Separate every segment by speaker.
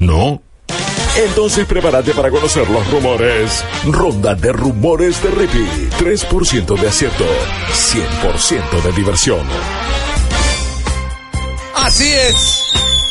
Speaker 1: ¿No? Entonces prepárate para conocer los rumores. Ronda de rumores de Rippy. 3% de acierto, 100% de diversión.
Speaker 2: Así es.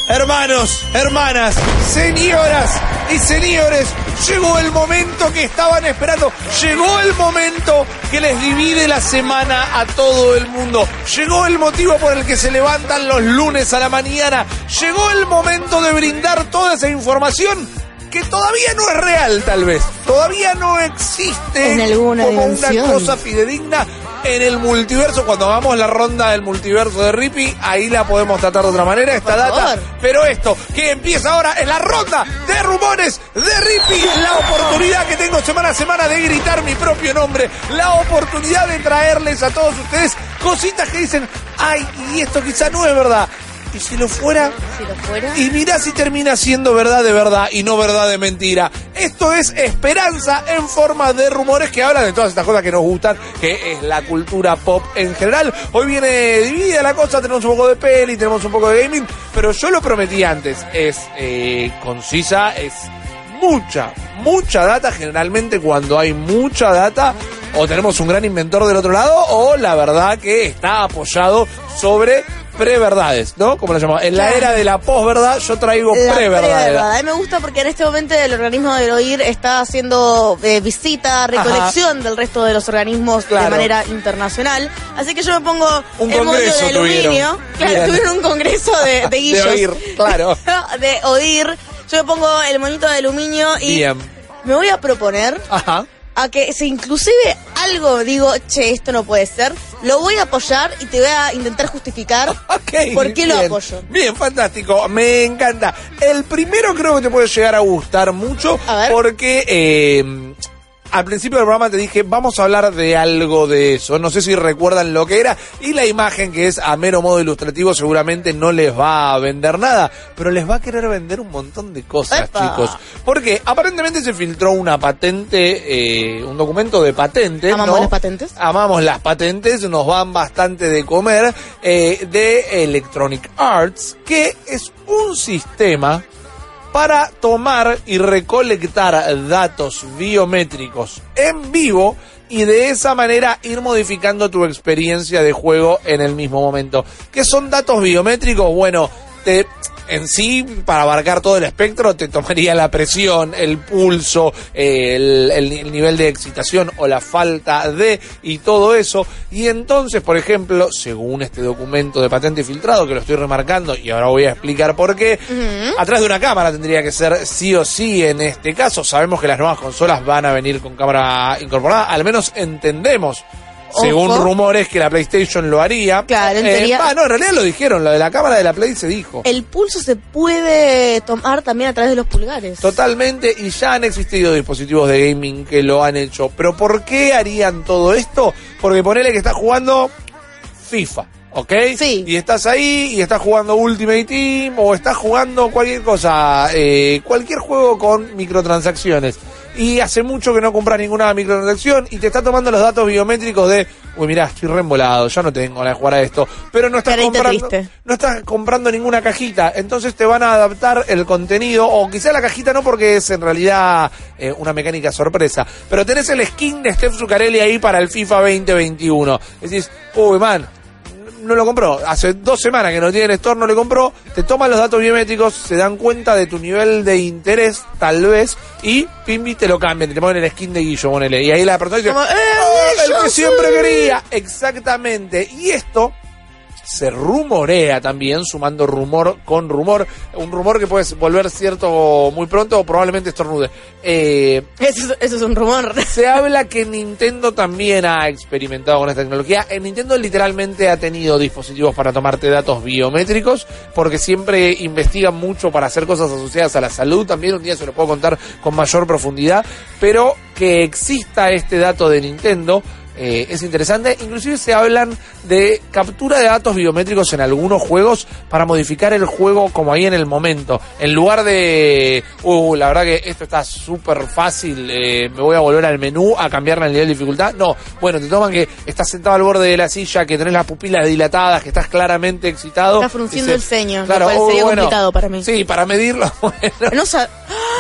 Speaker 2: Hermanos, hermanas, señoras y señores, llegó el momento que estaban esperando. Llegó el momento que les divide la semana a todo el mundo. Llegó el motivo por el que se levantan los lunes a la mañana. Llegó el momento de brindar toda esa información que todavía no es real, tal vez. Todavía no existe
Speaker 3: En alguna
Speaker 2: como
Speaker 3: dimensión.
Speaker 2: una cosa fidedigna en el multiverso. Cuando hagamos la ronda del multiverso de Rippy, ahí la podemos tratar de otra manera, esta
Speaker 3: Por
Speaker 2: data.
Speaker 3: favor.
Speaker 2: Pero esto, que empieza ahora en la ronda de rumores de Rippy, la oportunidad que tengo semana a semana de gritar mi propio nombre, la oportunidad de traerles a todos ustedes cositas que dicen, ay, y esto quizá no es verdad. Y si lo fuera,
Speaker 3: Si lo fuera.
Speaker 2: y mirá si termina siendo verdad de verdad y no verdad de mentira. Esto es esperanza en forma de rumores que hablan de todas estas cosas que nos gustan, que es la cultura pop en general. Hoy viene dividida la cosa, tenemos un poco de peli, tenemos un poco de gaming, pero yo lo prometí antes, es eh, concisa, es mucha, mucha data. Generalmente cuando hay mucha data, o tenemos un gran inventor del otro lado, o la verdad que está apoyado sobre preverdades, ¿no? Como lo llamamos. En la era de la posverdad yo traigo preverdades.
Speaker 3: preverdad. A mí me gusta porque en este momento el organismo del oír está haciendo eh, visita, recolección del resto de los organismos
Speaker 2: Claro.
Speaker 3: de manera internacional. Así que yo me pongo
Speaker 2: Un
Speaker 3: el de
Speaker 2: tuvieron.
Speaker 3: aluminio. Claro,
Speaker 2: Bien.
Speaker 3: tuvieron un congreso de, de guillos.
Speaker 2: oír, claro.
Speaker 3: de oír. Yo me pongo el moñito de aluminio y
Speaker 2: Bien.
Speaker 3: me voy a proponer
Speaker 2: Ajá.
Speaker 3: A que si inclusive algo digo, che, esto no puede ser, lo voy a apoyar y te voy a intentar justificar
Speaker 2: Ok,
Speaker 3: por qué lo apoyo.
Speaker 2: Bien, fantástico, me encanta. El primero creo que te puede llegar a gustar mucho
Speaker 3: A ver.
Speaker 2: porque eh, al principio del programa te dije, vamos a hablar de algo de eso. No sé si recuerdan lo que era y la imagen que es a mero modo ilustrativo seguramente no les va a vender nada, pero les va a querer vender un montón de cosas,
Speaker 3: Epa.
Speaker 2: chicos. Porque aparentemente se filtró una patente, eh, un documento de patentes.
Speaker 3: ¿Amamos
Speaker 2: ¿no?
Speaker 3: las patentes?
Speaker 2: Amamos las patentes, nos van bastante de comer, eh, de Electronic Arts, que es un sistema para tomar y recolectar datos biométricos en vivo y de esa manera ir modificando tu experiencia de juego en el mismo momento. ¿Qué son datos biométricos? Bueno, te, en sí, para abarcar todo el espectro, te tomaría la presión, el pulso, eh, el, el- el nivel de excitación o la falta de y todo eso. Y entonces, por ejemplo, según este documento de patente filtrado, que lo estoy remarcando y ahora voy a explicar por qué, atrás de una cámara tendría que ser sí o sí en este caso. Sabemos que las nuevas consolas van a venir con cámara incorporada, al menos entendemos. Según
Speaker 3: Ojo.
Speaker 2: rumores que la PlayStation lo haría.
Speaker 3: Claro, en
Speaker 2: Eh,
Speaker 3: teoría-
Speaker 2: no, en realidad lo dijeron, lo de la cámara de la Play se dijo.
Speaker 3: El pulso se puede tomar también a través de los pulgares.
Speaker 2: Totalmente, y ya han existido dispositivos de gaming que lo han hecho. Pero ¿por qué harían todo esto? Porque ponele que estás jugando FIFA, ¿ok?
Speaker 3: Sí.
Speaker 2: Y estás ahí y estás jugando Ultimate Team o estás jugando cualquier cosa, eh, cualquier juego con microtransacciones. Y hace mucho que no compras ninguna microtransacción y te está tomando los datos biométricos de, uy, mirá, estoy reembolado, ya no tengo ganas de jugar a esto. Pero no estás
Speaker 3: Carita
Speaker 2: comprando,
Speaker 3: triste.
Speaker 2: no estás comprando ninguna cajita, entonces te van a adaptar el contenido, o quizá la cajita no porque es en realidad eh, una mecánica sorpresa, pero tenés el skin de Steph Zuccarelli ahí para el FIFA 2021. Decís, uy, man, no lo compró, hace dos semanas que no tiene el store, no le compró, te toman los datos biométricos, se dan cuenta de tu nivel de interés, tal vez, y pimbi te lo cambian, te ponen el skin de Guillo, ponele, y ahí la persona dice,
Speaker 3: Como, ¡eh,
Speaker 2: "Ah, el que
Speaker 3: sí!"
Speaker 2: siempre quería, exactamente, y esto se rumorea también, sumando rumor con rumor, un rumor que puede volver cierto muy pronto o probablemente estornude. Eh,
Speaker 3: Eso, es- eso es un rumor.
Speaker 2: se habla que Nintendo también ha experimentado con esta tecnología. En Nintendo literalmente ha tenido dispositivos para tomarte datos biométricos, porque siempre investigan mucho para hacer cosas asociadas a la salud. También un día se lo puedo contar con mayor profundidad, pero que exista este dato de Nintendo. Eh, es interesante. Inclusive se hablan de captura de datos biométricos en algunos juegos para modificar el juego como ahí en el momento. En lugar de, uh, la verdad que esto está súper fácil, eh, me voy a volver al menú a cambiarle el nivel de dificultad. No, bueno, te toman que estás sentado al borde de la silla, que tenés las pupilas dilatadas, que estás claramente excitado.
Speaker 3: Está frunciendo el ceño,
Speaker 2: Claro,
Speaker 3: lo cual sería
Speaker 2: bueno,
Speaker 3: complicado para mí.
Speaker 2: Sí, para medirlo, bueno,
Speaker 3: No,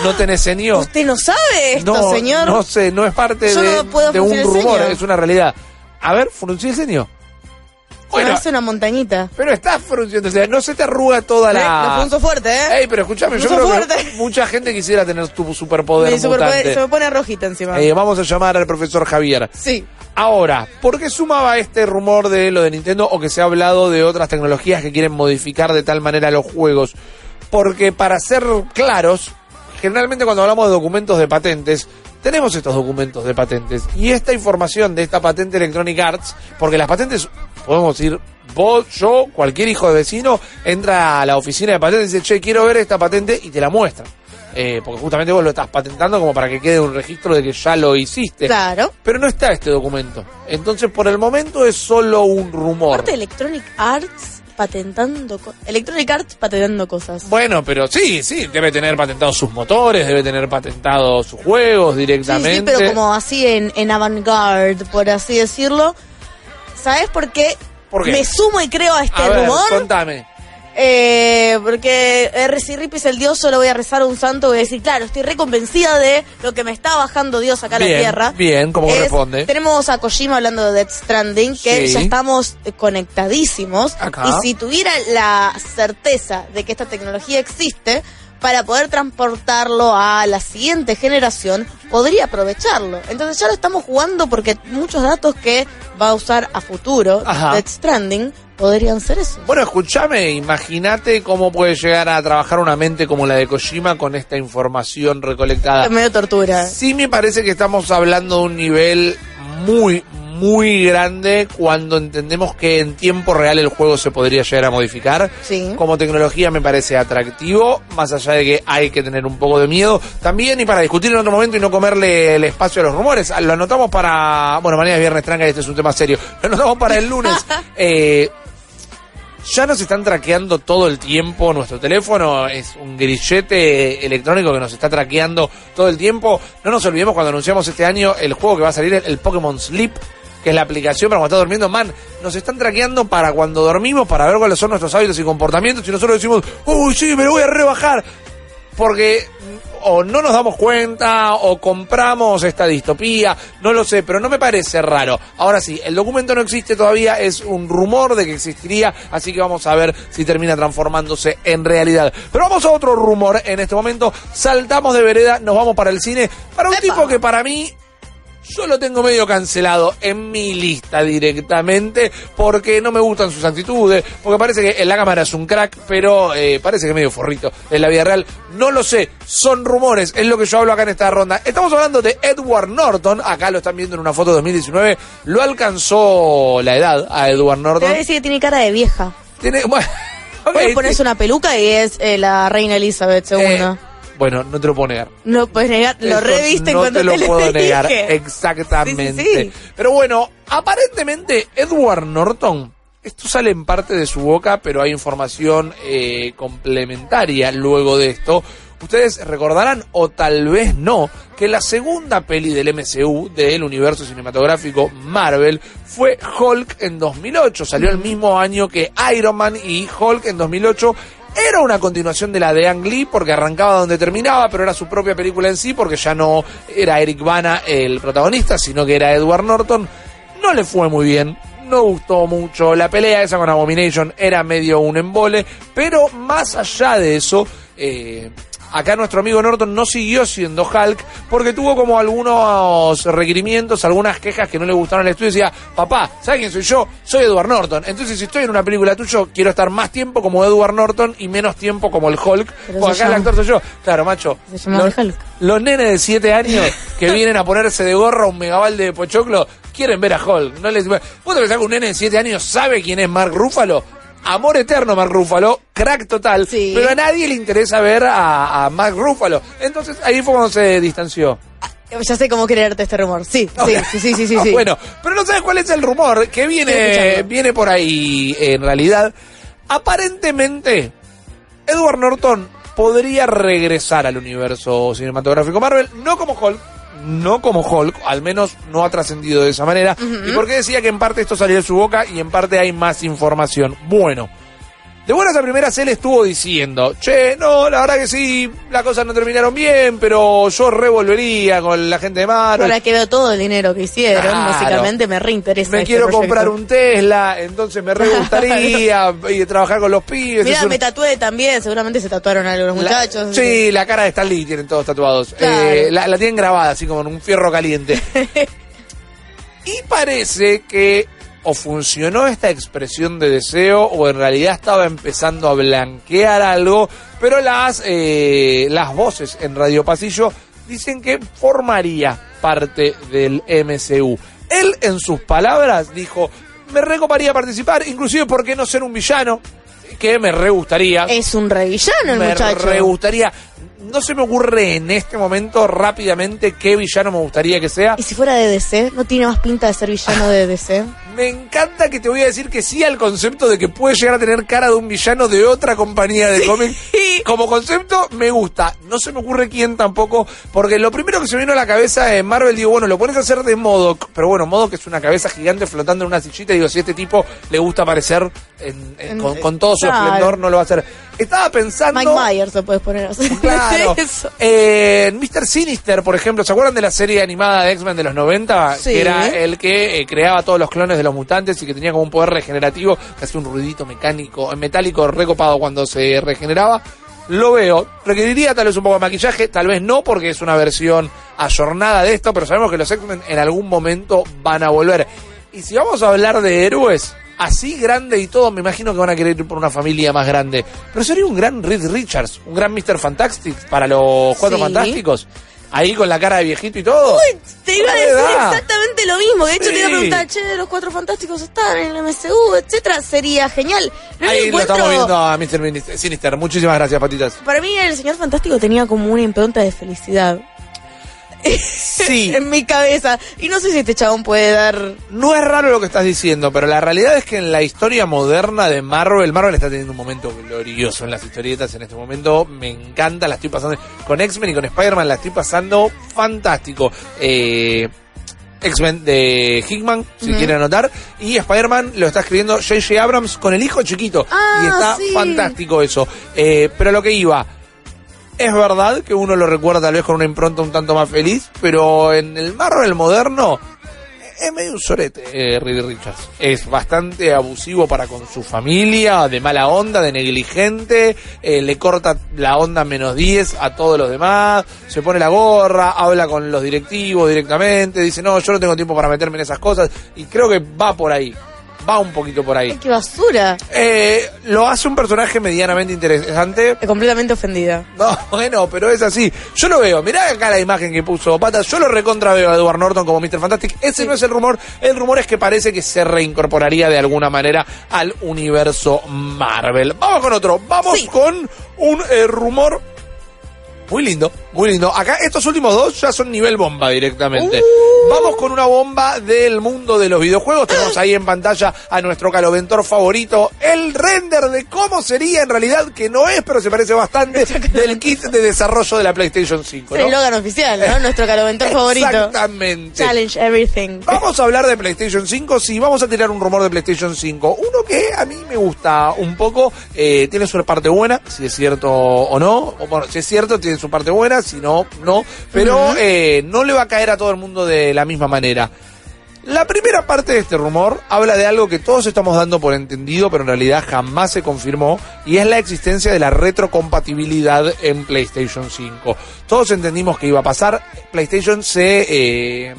Speaker 2: no tenés ceño.
Speaker 3: ¿Usted no sabe esto,
Speaker 2: No,
Speaker 3: señor?
Speaker 2: no sé, no es parte
Speaker 3: Yo
Speaker 2: de,
Speaker 3: no puedo
Speaker 2: de un rumor, es una realidad. A ver, fruncí el ceño. Bueno,
Speaker 3: Parece una montañita.
Speaker 2: pero estás frunciendo, o sea, no se te arruga toda
Speaker 3: Eh, Lo
Speaker 2: la...
Speaker 3: fuerte, ¿eh?
Speaker 2: Ey, pero escúchame, yo creo
Speaker 3: fuerte.
Speaker 2: que mucha gente quisiera tener tu superpoder
Speaker 3: Mi superpoder-
Speaker 2: mutante.
Speaker 3: se me pone rojita encima.
Speaker 2: Eh, vamos a llamar al profesor Javier.
Speaker 3: sí.
Speaker 2: Ahora, ¿por qué sumaba este rumor de lo de Nintendo o que se ha hablado de otras tecnologías que quieren modificar de tal manera los juegos? Porque para ser claros, generalmente cuando hablamos de documentos de patentes, tenemos estos documentos de patentes y esta información de esta patente Electronic Arts, porque las patentes, podemos decir, vos, yo, cualquier hijo de vecino, entra a la oficina de patentes y dice, che, quiero ver esta patente y te la muestra. Eh, porque justamente vos lo estás patentando como para que quede un registro de que ya lo hiciste.
Speaker 3: Claro.
Speaker 2: Pero no está este documento. Entonces, por el momento es solo un rumor.
Speaker 3: Aparte Electronic Arts patentando Electronic Arts patentando cosas.
Speaker 2: Bueno, pero sí, sí, debe tener patentados sus motores, debe tener patentados sus juegos
Speaker 3: Sí,
Speaker 2: directamente.
Speaker 3: sí, pero como así en, en avant-garde, por así decirlo. ¿Sabes por qué?
Speaker 2: ¿Por qué?
Speaker 3: Me sumo y creo a este
Speaker 2: A ver,
Speaker 3: rumor.
Speaker 2: contame.
Speaker 3: Eh, porque R. si Rip es el dios, solo voy a rezar a un santo y voy a decir, claro, estoy reconvencida de lo que me está bajando Dios acá a
Speaker 2: Bien,
Speaker 3: la tierra.
Speaker 2: bien, como
Speaker 3: Es-
Speaker 2: corresponde.
Speaker 3: Tenemos a Kojima hablando de Death Stranding, que
Speaker 2: Sí.
Speaker 3: ya estamos eh, conectadísimos.
Speaker 2: Acá.
Speaker 3: Y si tuviera la certeza de que esta tecnología existe, para poder transportarlo a la siguiente generación, podría aprovecharlo. Entonces ya lo estamos jugando porque muchos datos que va a usar a futuro
Speaker 2: Ajá.
Speaker 3: Death Stranding podrían ser eso.
Speaker 2: Bueno, escúchame, imagínate cómo puede llegar a trabajar una mente como la de Kojima con esta información recolectada.
Speaker 3: Es medio tortura.
Speaker 2: Sí me parece que estamos hablando de un nivel muy, muy grande cuando entendemos que en tiempo real el juego se podría llegar a modificar.
Speaker 3: Sí.
Speaker 2: Como tecnología me parece atractivo, más allá de que hay que tener un poco de miedo. También, y para discutir en otro momento y no comerle el espacio a los rumores, lo anotamos para... Bueno, mañana es viernes tranca y este es un tema serio. Lo anotamos para el lunes. Eh, ya nos están traqueando todo el tiempo nuestro teléfono, es un grillete electrónico que nos está traqueando todo el tiempo. No nos olvidemos cuando anunciamos este año el juego que va a salir, el Pokémon Sleep, que es la aplicación para cuando estás durmiendo. Man, nos están traqueando para cuando dormimos, para ver cuáles son nuestros hábitos y comportamientos. Y nosotros decimos, uy, sí, me lo voy a rebajar. Porque o no nos damos cuenta o compramos esta distopía, no lo sé, pero no me parece raro. Ahora sí, el documento no existe todavía, es un rumor de que existiría, así que vamos a ver si termina transformándose en realidad. Pero vamos a otro rumor en este momento, saltamos de vereda, nos vamos para el cine, para un
Speaker 3: ¡Epa!
Speaker 2: tipo que para mí yo lo tengo medio cancelado en mi lista directamente porque no me gustan sus actitudes, porque parece que en la cámara es un crack, pero eh, parece que es medio forrito en la vida real. No lo sé, son rumores, es lo que yo hablo acá en esta ronda. Estamos hablando de Edward Norton, acá lo están viendo en una foto de 2019, lo alcanzó la edad a Edward Norton.
Speaker 3: a decir que tiene cara de vieja.
Speaker 2: Tiene, bueno, ok,
Speaker 3: Puedes ponerse una peluca y es eh, la reina Elizabeth II.
Speaker 2: eh, bueno, no te lo puedo negar.
Speaker 3: no puedes negar, lo
Speaker 2: Eso
Speaker 3: reviste
Speaker 2: no
Speaker 3: cuando
Speaker 2: te lo
Speaker 3: te
Speaker 2: puedo
Speaker 3: dije.
Speaker 2: negar exactamente
Speaker 3: Sí, sí, sí.
Speaker 2: pero bueno aparentemente Edward Norton esto sale en parte de su boca pero hay información eh, complementaria luego de esto Ustedes recordarán, o tal vez no, que la segunda peli del MCU, del universo cinematográfico Marvel, fue Hulk en 2008. Salió el mismo año que Iron Man y Hulk en 2008 era una continuación de la de Ang Lee porque arrancaba donde terminaba, pero era su propia película en sí porque ya no era Eric Bana el protagonista, sino que era Edward Norton. No le fue muy bien, no gustó mucho. La pelea esa con Abomination era medio un embole, pero más allá de eso, eh, acá nuestro amigo Norton no siguió siendo Hulk porque tuvo como algunos requerimientos, algunas quejas que no le gustaron al estudio. Decía, papá, ¿sabes quién soy yo? Soy Edward Norton. Entonces, si estoy en una película tuya, quiero estar más tiempo como Edward Norton y menos tiempo como el Hulk.
Speaker 3: Pero
Speaker 2: Porque acá el actor soy yo. Claro, macho.
Speaker 3: Se
Speaker 2: los,
Speaker 3: Hulk.
Speaker 2: los nenes de 7 años que vienen a ponerse de gorra un megabalde de pochoclo quieren ver a Hulk. No les... ¿Vos te pensás que un nene de 7 años sabe quién es Mark Ruffalo? Amor eterno Mark Ruffalo, crack total,
Speaker 3: Sí.
Speaker 2: pero a nadie le interesa ver a, a Mark Ruffalo. Entonces ahí fue cuando se distanció.
Speaker 3: Ya sé cómo creerte este rumor. Sí, sí, sí, sí, sí, sí,
Speaker 2: Ah,
Speaker 3: sí.
Speaker 2: Bueno, pero no sabes cuál es el rumor que viene, viene por ahí en realidad. Aparentemente, Edward Norton podría regresar al universo cinematográfico Marvel, no como Hulk, no como Hulk, al menos no ha trascendido de esa manera. ¿Y por qué decía que en parte esto salió de su boca y en parte hay más información? Bueno. De buenas a primeras él estuvo diciendo, che, no, la verdad que sí, las cosas no terminaron bien, pero yo revolvería con la gente de Marvel.
Speaker 3: Ahora que veo todo el dinero que hicieron,
Speaker 2: Claro.
Speaker 3: básicamente me reinteresa.
Speaker 2: Me
Speaker 3: este
Speaker 2: quiero
Speaker 3: proyecto.
Speaker 2: comprar un Tesla, entonces me re gustaría y trabajar con los pibes.
Speaker 3: Mirá,
Speaker 2: un-
Speaker 3: me tatué también, seguramente se tatuaron algunos
Speaker 2: la-
Speaker 3: muchachos.
Speaker 2: sí, la cara de Stan Lee tienen todos tatuados.
Speaker 3: Claro.
Speaker 2: Eh, la, la tienen grabada así como en un fierro caliente. y parece que o funcionó esta expresión de deseo o en realidad estaba empezando a blanquear algo, pero las, eh, las voces en Radio Pasillo dicen que formaría parte del MCU. Él, en sus palabras, dijo, me recoparía participar, inclusive, ¿por qué no ser un villano? Que me re gustaría.
Speaker 3: Es un revillano el
Speaker 2: me
Speaker 3: muchacho.
Speaker 2: re gustaría. No se me ocurre en este momento rápidamente qué villano me gustaría que sea.
Speaker 3: ¿Y si fuera de DC? ¿No tiene más pinta de ser villano de DC?
Speaker 2: Me encanta que te voy a decir que sí al concepto de que puede llegar a tener cara de un villano de otra compañía de cómics. Como concepto, me gusta. No se me ocurre quién tampoco, porque lo primero que se me vino a la cabeza en Marvel, digo, bueno, lo pones a hacer de Modoc, pero bueno, Modoc es una cabeza gigante flotando en una sillita, digo, si a este tipo le gusta aparecer en- en-
Speaker 3: En-
Speaker 2: con, con todo su esplendor, no lo va a hacer. Estaba pensando...
Speaker 3: Mike Myers lo puedes poner así.
Speaker 2: Claro.
Speaker 3: Eso.
Speaker 2: Eh, Mr. Sinister, por ejemplo, ¿se acuerdan de la serie animada de X-Men de los 90?
Speaker 3: Sí.
Speaker 2: Que era el que eh, creaba todos los clones de los mutantes y que tenía como un poder regenerativo, que hacía un ruidito mecánico, eh, metálico recopado cuando se regeneraba. Lo veo. Requeriría tal vez un poco de maquillaje, tal vez no, porque es una versión ayornada de esto, pero sabemos que los X-Men en algún momento van a volver. Y si vamos a hablar de héroes, así grande y todo, me imagino que van a querer ir por una familia más grande. Pero sería un gran Reed Richards, un gran Mr. Fantastic para los Cuatro
Speaker 3: Sí.
Speaker 2: Fantásticos. Ahí con la cara de viejito y todo.
Speaker 3: Te iba a
Speaker 2: ¿Qué
Speaker 3: decir
Speaker 2: edad?
Speaker 3: exactamente lo mismo. De hecho,
Speaker 2: Sí.
Speaker 3: te iba a preguntar, che, los cuatro fantásticos están en el MCU, etcétera. Sería genial. No
Speaker 2: Ahí lo estamos viendo a Mr. Sinister. Muchísimas gracias, patitas.
Speaker 3: Para mí, el señor fantástico tenía como una impronta de felicidad
Speaker 2: Sí.
Speaker 3: en mi cabeza. Y no sé si este chabón puede dar.
Speaker 2: No es raro lo que estás diciendo, pero la realidad es que en la historia moderna de Marvel, Marvel está teniendo un momento glorioso en las historietas en este momento. Me encanta, la estoy pasando. Con X-Men y con Spider-Man la estoy pasando fantástico. Eh, X-Men de Hickman, si quieren anotar. Y Spider-Man lo está escribiendo J.J. Abrams con el hijo chiquito.
Speaker 3: Ah,
Speaker 2: y está
Speaker 3: sí.
Speaker 2: fantástico eso. Eh, pero lo que iba. Es verdad que uno lo recuerda tal vez con una impronta un tanto más feliz, pero en el Marvel moderno es medio un sorete, eh, Richards. Es bastante abusivo para con su familia, de mala onda, de negligente, eh, le corta la onda menos 10 a todos los demás, se pone la gorra, habla con los directivos directamente, dice, no, yo no tengo tiempo para meterme en esas cosas, y creo que va por ahí, va un poquito por ahí.
Speaker 3: ¡Qué basura!
Speaker 2: Eh, lo hace un personaje medianamente interesante,
Speaker 3: Estoy completamente ofendida.
Speaker 2: no, bueno, pero es así. Yo lo veo. Mirá acá la imagen que puso Patas. Yo lo recontra veo a Edward Norton como Mr. Fantastic. Ese no es el rumor. El rumor es que parece que se reincorporaría de alguna manera al universo Marvel. Vamos con otro. Vamos
Speaker 3: Sí.
Speaker 2: con un eh, rumor muy lindo, muy lindo. Acá estos últimos dos ya son nivel bomba directamente.
Speaker 3: Uh.
Speaker 2: Vamos con una bomba del mundo de los videojuegos. Tenemos ahí en pantalla a nuestro caloventor favorito. El render de cómo sería en realidad, que no es, pero se parece bastante, del kit de desarrollo de la PlayStation 5.
Speaker 3: Es el
Speaker 2: ¿no?
Speaker 3: eslogan oficial, ¿no? Nuestro caloventor favorito.
Speaker 2: Exactamente.
Speaker 3: Challenge everything.
Speaker 2: Vamos a hablar de PlayStation 5, sí, vamos a tirar un rumor de PlayStation 5. Uno que a mí me gusta un poco, eh, tiene su parte buena, si es cierto o no. O, bueno, si es cierto, tiene su parte buena, si no, no. Pero eh, no le va a caer a todo el mundo de la misma manera. La primera parte de este rumor habla de algo que todos estamos dando por entendido, pero en realidad jamás se confirmó, y es la existencia de la retrocompatibilidad en PlayStation 5. Todos entendimos que iba a pasar, PlayStation se... eh,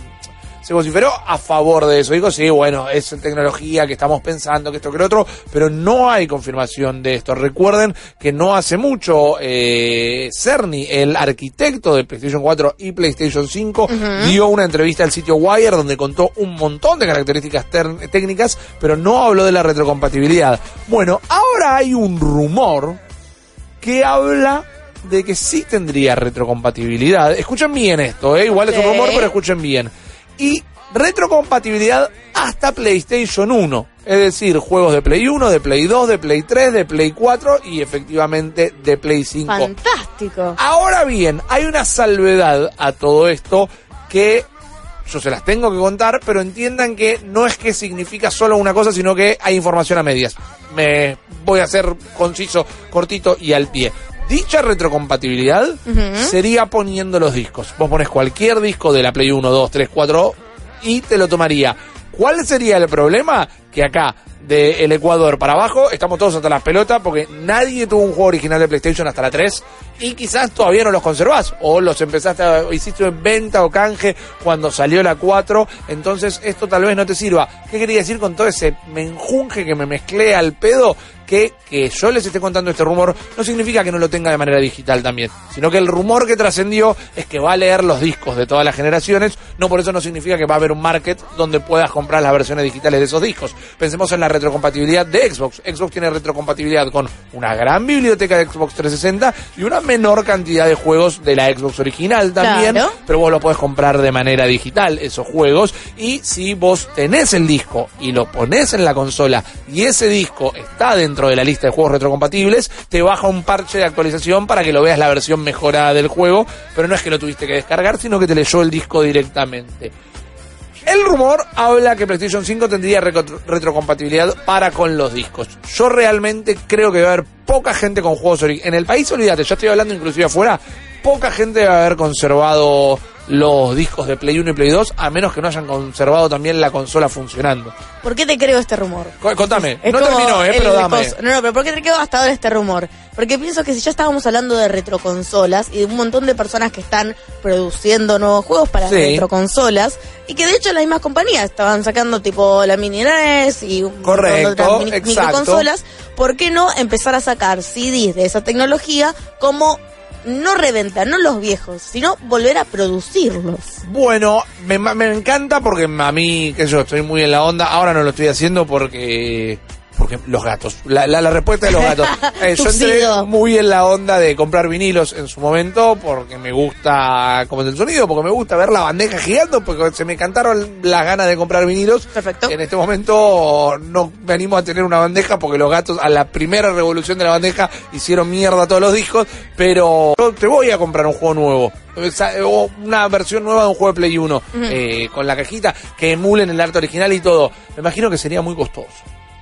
Speaker 2: se vociferó a favor de eso. Dijo, sí, bueno, es tecnología que estamos pensando, que esto, que lo otro, pero no hay confirmación de esto. Recuerden que no hace mucho eh, Cerny, el arquitecto de PlayStation 4 y PlayStation 5, dio una entrevista al sitio Wire donde contó un montón de características ter- técnicas, pero no habló de la retrocompatibilidad. Bueno, ahora hay un rumor que habla de que sí tendría retrocompatibilidad. Escuchen bien esto, ¿eh? igual es un rumor, pero escuchen bien. Y retrocompatibilidad hasta PlayStation 1. Es decir, juegos de Play 1, de Play 2, de Play 3, de Play 4 y efectivamente de Play 5.
Speaker 3: Fantástico.
Speaker 2: Ahora bien, hay una salvedad a todo esto que yo se las tengo que contar, pero entiendan que no es que significa solo una cosa, sino que hay información a medias. Me voy a ser conciso, cortito y al pie. Dicha retrocompatibilidad sería poniendo los discos. Vos pones cualquier disco de la Play 1, 2, 3, 4 y te lo tomaría. ¿Cuál sería el problema? Que acá, del Ecuador para abajo, estamos todos hasta las pelotas porque nadie tuvo un juego original de PlayStation hasta la 3 y quizás todavía no los conservás o los empezaste a, hiciste en venta o canje cuando salió la 4, entonces esto tal vez no te sirva. ¿Qué quería decir con todo ese menjunje que me mezclé al pedo? Que, que yo les esté contando este rumor no significa que no lo tenga de manera digital también, sino que el rumor que trascendió es que va a leer los discos de todas las generaciones, no por eso no significa que va a haber un market donde puedas comprar las versiones digitales de esos discos. Pensemos en la retrocompatibilidad de Xbox. Xbox tiene retrocompatibilidad con una gran biblioteca de Xbox 360 y una menor cantidad de juegos de la Xbox original también,
Speaker 3: Claro.
Speaker 2: pero vos lo podés comprar de manera digital, esos juegos, y si vos tenés el disco y lo ponés en la consola y ese disco está dentro de la lista de juegos retrocompatibles, te baja un parche de actualización para que lo veas la versión mejorada del juego, pero no es que lo tuviste que descargar, sino que te leyó el disco directamente. El rumor habla que PlayStation 5 tendría retrocompatibilidad para con los discos. Yo realmente creo que va a haber poca gente con juegos En el país, olvídate, yo estoy hablando inclusive afuera, poca gente va a haber conservado los discos de Play 1 y Play 2, a menos que no hayan conservado también la consola funcionando.
Speaker 3: ¿Por qué te creo este rumor?
Speaker 2: Co- Contame,
Speaker 3: Es
Speaker 2: no terminó, eh, pero dame.
Speaker 3: No, no, pero ¿por qué te creo hasta ahora este rumor? Porque pienso que si ya estábamos hablando de retroconsolas y de un montón de personas que están produciendo nuevos juegos para
Speaker 2: Sí.
Speaker 3: retroconsolas y que de hecho las mismas compañías estaban sacando tipo la mini NES y un montón de otras mini-
Speaker 2: exacto.
Speaker 3: microconsolas, ¿por qué no empezar a sacar CDs de esa tecnología como no reventa, no los viejos, sino volver a producirlos?
Speaker 2: Bueno, me, me encanta porque a mí, que yo estoy muy en la onda. Ahora no lo estoy haciendo porque porque los gatos. La, la, la respuesta de los gatos. Eh, yo entré muy en la onda de comprar vinilos en su momento porque me gusta como es el sonido, porque me gusta ver la bandeja girando, porque se me cantaron las ganas de comprar vinilos.
Speaker 3: Perfecto.
Speaker 2: En este momento no me animo a tener una bandeja porque los gatos a la primera revolución de la bandeja hicieron mierda todos los discos, pero yo te voy a comprar un juego nuevo. O una versión nueva de un juego de Play 1 eh, con la cajita que emulen el arte original y todo. Me imagino que sería muy costoso.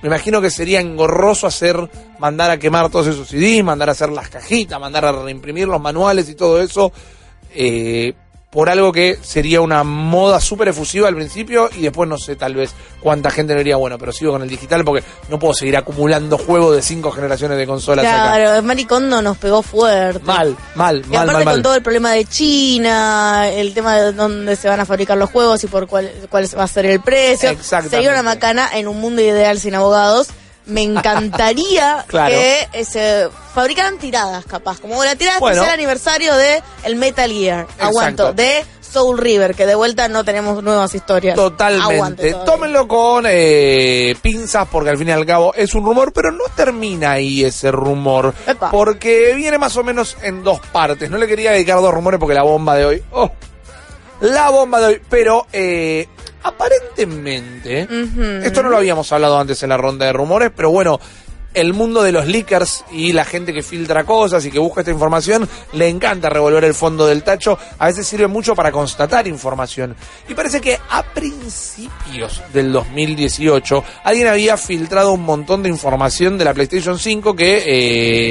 Speaker 2: Me imagino que sería engorroso hacer, mandar a quemar todos esos CDs, mandar a hacer las cajitas, mandar a reimprimir los manuales y todo eso. eh, por algo que sería una moda súper efusiva al principio y después no sé tal vez cuánta gente no diría, bueno, pero sigo con el digital porque no puedo seguir acumulando juegos de cinco generaciones de consolas acá.
Speaker 3: Claro, Maricondo nos pegó fuerte.
Speaker 2: Mal, mal,
Speaker 3: Y
Speaker 2: mal,
Speaker 3: aparte
Speaker 2: mal,
Speaker 3: con
Speaker 2: mal.
Speaker 3: todo el problema de China, el tema de dónde se van a fabricar los juegos y por cuál, cuál va a ser el precio.
Speaker 2: Exactamente.
Speaker 3: Sería una macana en un mundo ideal sin abogados. Me encantaría
Speaker 2: Claro.
Speaker 3: que se fabricaran tiradas, capaz. Como la tirada
Speaker 2: Bueno.
Speaker 3: especial aniversario de el Metal Gear. Aguanto. De Soul River, que de vuelta no tenemos nuevas historias.
Speaker 2: Totalmente. Tómenlo con eh, pinzas porque al fin y al cabo es un rumor, pero no termina ahí ese rumor.
Speaker 3: Epa.
Speaker 2: Porque viene más o menos en dos partes. No le quería dedicar dos rumores porque la bomba de hoy... Oh, la bomba de hoy. Pero eh, aparentemente... Esto no lo habíamos hablado antes en la ronda de rumores, pero bueno, el mundo de los leakers y la gente que filtra cosas y que busca esta información, le encanta revolver el fondo del tacho. A veces sirve mucho para constatar información. Y parece que a principios del 2018 alguien había filtrado un montón de información de la PlayStation 5 que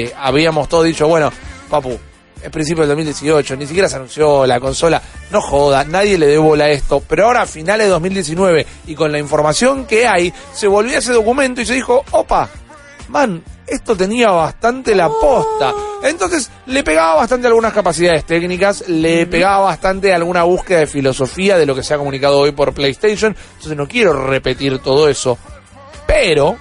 Speaker 2: eh, habíamos todos dicho, bueno, papu, es principio del 2018, ni siquiera se anunció la consola, no joda, nadie le dé bola a esto, pero ahora a finales de 2019 y con la información que hay, se volvió a ese documento y se dijo, opa, man, esto tenía bastante la posta. Entonces le pegaba bastante algunas capacidades técnicas, le pegaba bastante alguna búsqueda de filosofía de lo que se ha comunicado hoy por PlayStation, entonces no quiero repetir todo eso, pero,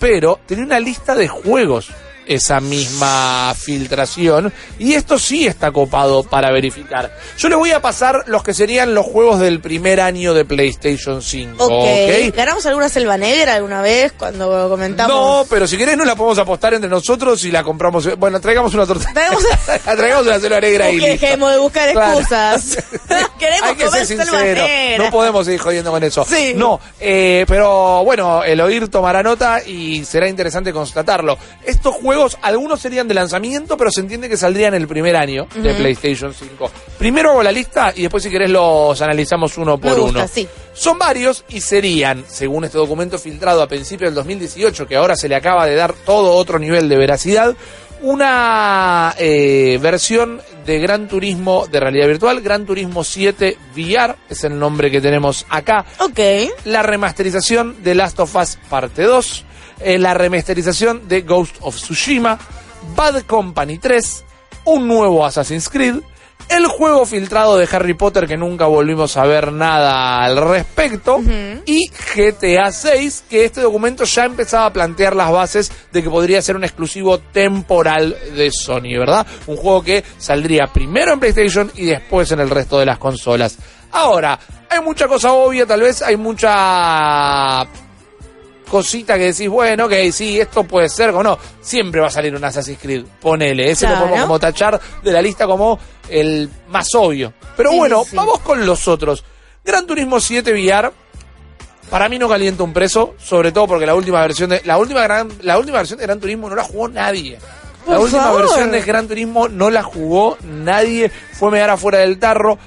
Speaker 2: pero tenía una lista de juegos esa misma filtración y esto sí está copado para verificar. Yo le voy a pasar los que serían los juegos del primer año de PlayStation 5.
Speaker 3: Ok.
Speaker 2: ¿ok?
Speaker 3: ¿Ganamos alguna selva negra alguna vez cuando comentamos?
Speaker 2: No, pero si querés no la podemos apostar entre nosotros y la compramos. Bueno, traigamos una torta.
Speaker 3: Traigamos-
Speaker 2: traigamos una selva negra y listo.
Speaker 3: dejemos de buscar
Speaker 2: Claro.
Speaker 3: excusas. Queremos
Speaker 2: Hay que
Speaker 3: comer
Speaker 2: ser
Speaker 3: selva negra.
Speaker 2: No podemos seguir jodiendo con eso.
Speaker 3: Sí.
Speaker 2: No, eh, pero bueno, el oír tomará nota y será interesante constatarlo. Estos juegos, algunos serían de lanzamiento, pero se entiende que saldrían el primer año de. PlayStation 5. Primero hago la lista y después si querés los analizamos uno por
Speaker 3: Me gusta,
Speaker 2: uno.
Speaker 3: sí.
Speaker 2: Son varios y serían, según este documento filtrado a principios del 2018, que ahora se le acaba de dar todo otro nivel de veracidad, una eh, versión de Gran Turismo de realidad virtual, Gran Turismo 7 VR, es el nombre que tenemos acá,
Speaker 3: Ok.
Speaker 2: la remasterización de Last of Us Parte 2, eh, la remasterización de Ghost of Tsushima, Bad Company 3, un nuevo Assassin's Creed, el juego filtrado de Harry Potter que nunca volvimos a ver nada al respecto y GTA 6 que este documento ya empezaba a plantear las bases de que podría ser un exclusivo temporal de Sony, ¿verdad? Un juego que saldría primero en PlayStation y después en el resto de las consolas. Ahora, hay mucha cosa obvia, tal vez hay mucha cosita que decís, bueno, ok, sí, esto puede ser o no. Siempre va a salir un Assassin's Creed, ponele. Ese lo podemos como tachar de la lista como el más obvio. Pero
Speaker 3: Sí,
Speaker 2: bueno,
Speaker 3: sí.
Speaker 2: vamos con los otros. Gran Turismo 7 VR. Para mí no calienta un preso, sobre todo porque la última versión de la última gran la última versión de Gran Turismo no la jugó nadie. La
Speaker 3: Por
Speaker 2: última
Speaker 3: favor.
Speaker 2: versión de Gran Turismo no la jugó nadie, fue mear afuera del tarro,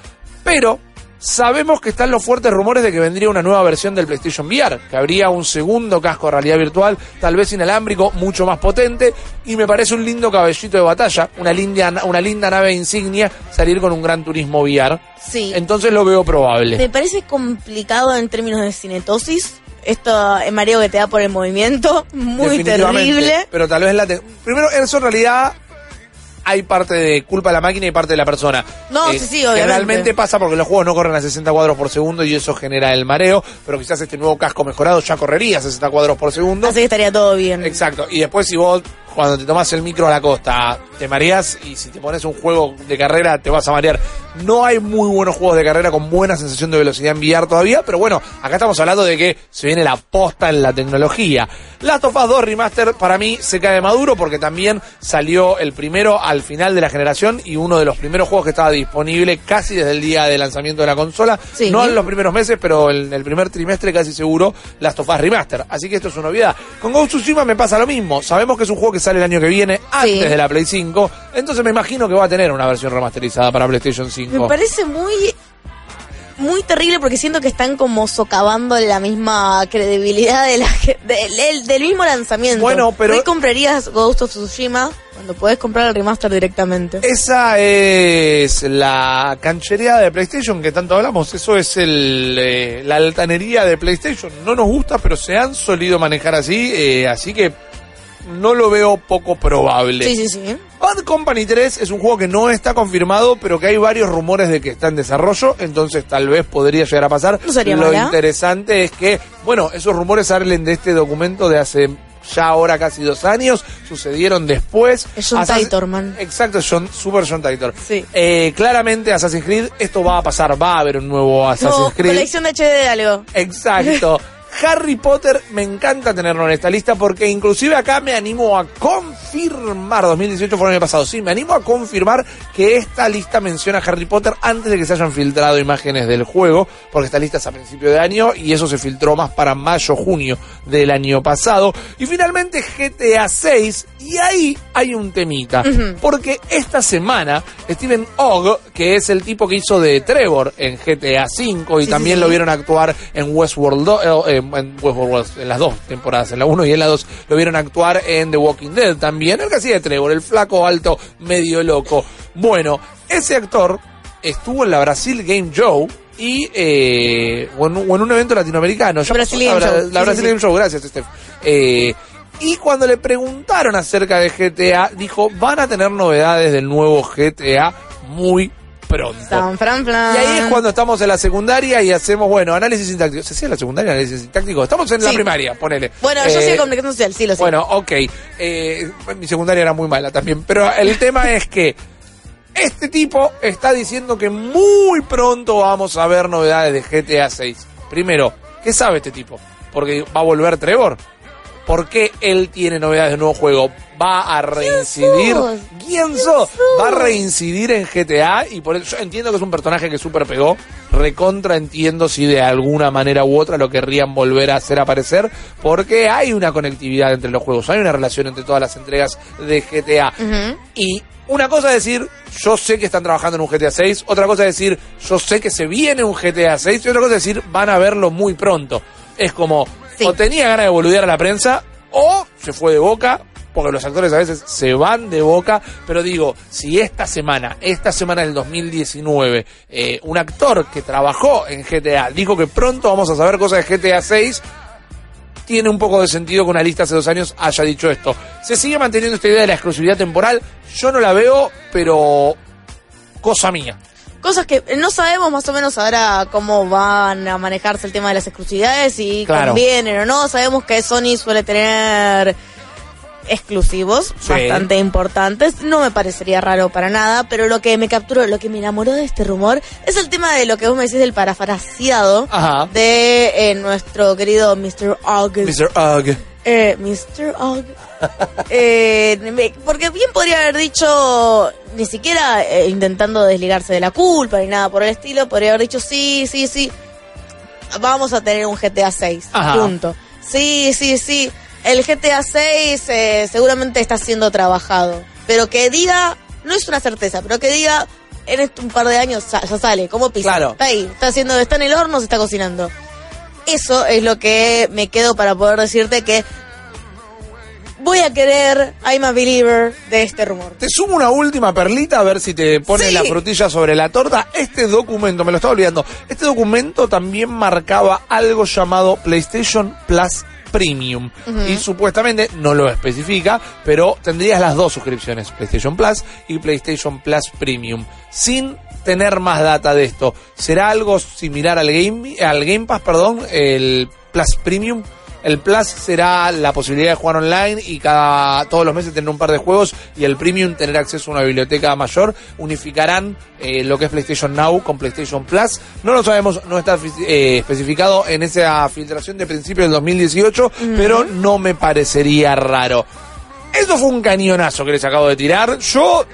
Speaker 2: pero sabemos que están los fuertes rumores de que vendría una nueva versión del PlayStation VR, que habría un segundo casco de realidad virtual, tal vez inalámbrico, mucho más potente, y me parece un lindo cabellito de batalla, una linda, una linda nave insignia, salir con un Gran Turismo VR.
Speaker 3: Sí.
Speaker 2: Entonces lo veo probable.
Speaker 3: Me parece complicado en términos de cinetosis. Esto es mareo que te da por el movimiento. Muy terrible.
Speaker 2: Pero tal vez la... te- Primero, eso en realidad hay parte de culpa de la máquina y parte de la persona.
Speaker 3: No, sí, sí, obviamente.
Speaker 2: Generalmente pasa porque los juegos no corren a 60 cuadros por segundo y eso genera el mareo, pero quizás este nuevo casco mejorado ya correría a 60 cuadros por segundo.
Speaker 3: Así que estaría todo bien.
Speaker 2: Exacto. Y después si vos, cuando te tomás el micro a la costa, te mareás y si te pones un juego de carrera te vas a marear. No hay muy buenos juegos de carrera con buena sensación de velocidad en VR todavía, pero bueno, acá estamos hablando de que se viene la posta en la tecnología. Last of Us 2 Remaster para mí se cae de maduro porque también salió el primero al final de la generación y uno de los primeros juegos que estaba disponible casi desde el día de lanzamiento de la consola.
Speaker 3: Sí.
Speaker 2: No en los primeros meses, pero en el primer trimestre casi seguro Last of Us Remaster. Así que esto es una novedad. Con Ghost Tsushima me pasa lo mismo. Sabemos que es un juego que sale el año que viene, antes
Speaker 3: Sí.
Speaker 2: de la Play 5. Entonces me imagino que va a tener una versión remasterizada para PlayStation 5.
Speaker 3: Me parece muy muy terrible porque siento que están como socavando la misma credibilidad de la, del, mismo lanzamiento.
Speaker 2: Bueno, pero-
Speaker 3: Hoy comprarías Ghost of Tsushima cuando podés comprar el remaster directamente.
Speaker 2: Esa es la canchereada de PlayStation que tanto hablamos. Eso es el, eh, la altanería de PlayStation. No nos gusta, pero se han solido manejar así. eh, así que no lo veo poco probable.
Speaker 3: Sí, sí, sí.
Speaker 2: Bad Company 3 es un juego que no está confirmado, pero que hay varios rumores de que está en desarrollo, entonces tal vez podría llegar a pasar.
Speaker 3: No sería
Speaker 2: Lo
Speaker 3: mala.
Speaker 2: interesante es que, bueno, esos rumores salen de este documento de hace ya ahora casi dos años, sucedieron después.
Speaker 3: Es John
Speaker 2: Assassin-
Speaker 3: Titor, man.
Speaker 2: Exacto, John, super John Titor.
Speaker 3: Sí.
Speaker 2: Eh, claramente Assassin's Creed, esto va a pasar, va a haber un nuevo Assassin's
Speaker 3: No,
Speaker 2: Creed.
Speaker 3: colección de HD de algo.
Speaker 2: Exacto. Harry Potter me encanta tenerlo en esta lista porque inclusive acá me animo a confirmar, 2018 fue el año pasado, sí, me animo a confirmar que esta lista menciona a Harry Potter antes de que se hayan filtrado imágenes del juego, porque esta lista es a principio de año y eso se filtró más para mayo, junio del año pasado. Y finalmente GTA 6 y ahí hay un temita, porque esta semana Steven Ogg, que es el tipo que hizo de Trevor en GTA 5 y
Speaker 3: Sí,
Speaker 2: también
Speaker 3: sí,
Speaker 2: lo vieron actuar en Westworld, eh, en las dos temporadas, en la 1 y en la 2, lo vieron actuar en The Walking Dead también, el que hacía de Trevor, el flaco alto medio loco. Bueno, ese actor estuvo en la Brasil Game Show y eh, o, en, un- o en un evento latinoamericano. Ya
Speaker 3: Brasil
Speaker 2: la,
Speaker 3: Show,
Speaker 2: la
Speaker 3: sí,
Speaker 2: Brasil
Speaker 3: sí.
Speaker 2: Game Show, gracias, Steph. Eh, y cuando le preguntaron acerca de GTA, dijo, van a tener novedades del nuevo GTA muy pronto.
Speaker 3: San Fran Flan.
Speaker 2: Y ahí es cuando estamos en la secundaria y hacemos, bueno, análisis sintáctico. ¿Se hacía en la secundaria análisis sintáctico? Estamos en la primaria, ponele.
Speaker 3: Bueno, yo soy de comunicación social, sí lo sé.
Speaker 2: Bueno, ok. Eh, mi secundaria era muy mala también. Pero el tema es que este tipo está diciendo que muy pronto vamos a ver novedades de GTA 6. Primero, ¿qué sabe este tipo? Porque va a volver Trevor. ¿Por qué él tiene novedades de nuevo juego? ¿Va a reincidir?
Speaker 3: sos?
Speaker 2: ¿Quién sos? Va a reincidir en GTA y por eso yo entiendo que es un personaje que súper pegó. Recontra entiendo si de alguna manera u otra lo querrían volver a hacer aparecer. Porque hay una conectividad entre los juegos, hay una relación entre todas las entregas de GTA. Y una cosa es decir, yo sé que están trabajando en un GTA 6, otra cosa es decir, yo sé que se viene un GTA 6, y otra cosa es decir, van a verlo muy pronto. Es como, O tenía ganas de boludear a la prensa, o se fue de boca, porque los actores a veces se van de boca, pero digo, si esta semana, esta semana del 2019, eh, un actor que trabajó en GTA dijo que pronto vamos a saber cosas de GTA 6, tiene un poco de sentido que una lista hace dos años haya dicho esto. Se sigue manteniendo esta idea de la exclusividad temporal. Yo no la veo, pero cosa mía.
Speaker 3: Cosas que no sabemos más o menos ahora cómo van a manejarse el tema de las exclusividades, si
Speaker 2: Claro.
Speaker 3: convienen o no. Sabemos que Sony suele tener exclusivos
Speaker 2: Sí.
Speaker 3: bastante importantes. No me parecería raro para nada, pero lo que me capturó, lo que me enamoró de este rumor es el tema de lo que vos me decís del parafraseado de eh, nuestro querido Mr. August.
Speaker 2: Mr. Ugg.
Speaker 3: Eh, Mr. Og. Eh, me- porque bien podría haber dicho, ni siquiera eh, intentando desligarse de la culpa ni nada por el estilo, podría haber dicho, sí, sí, sí, vamos a tener un GTA 6.
Speaker 2: Ajá.
Speaker 3: Punto. Sí, sí, sí. El GTA 6 eh, seguramente está siendo trabajado. Pero que diga, no es una certeza, pero que diga, en este, un par de años ya sale, como pizza.
Speaker 2: Claro.
Speaker 3: Está ahí, está haciendo, está en el horno, se está cocinando. Eso es lo que me quedo para poder decirte que voy a querer I'm a believer de este rumor.
Speaker 2: Te sumo una última perlita a ver si te pone
Speaker 3: Sí.
Speaker 2: la frutilla sobre la torta. Este documento, me lo estaba olvidando, este documento también marcaba algo llamado PlayStation Plus Premium. Y supuestamente no lo especifica, pero tendrías las dos suscripciones, PlayStation Plus y PlayStation Plus Premium. Sin tener más data de esto. ¿Será algo similar al Game, al Game Pass, perdón, el Plus Premium? El Plus será la posibilidad de jugar online y cada todos los meses tener un par de juegos y el Premium tener acceso a una biblioteca mayor. Unificarán eh, lo que es PlayStation Now con PlayStation Plus. No lo sabemos, no está eh, especificado en esa filtración de principio del 2018, pero no me parecería raro. Eso fue un cañonazo que les acabo de tirar. Yo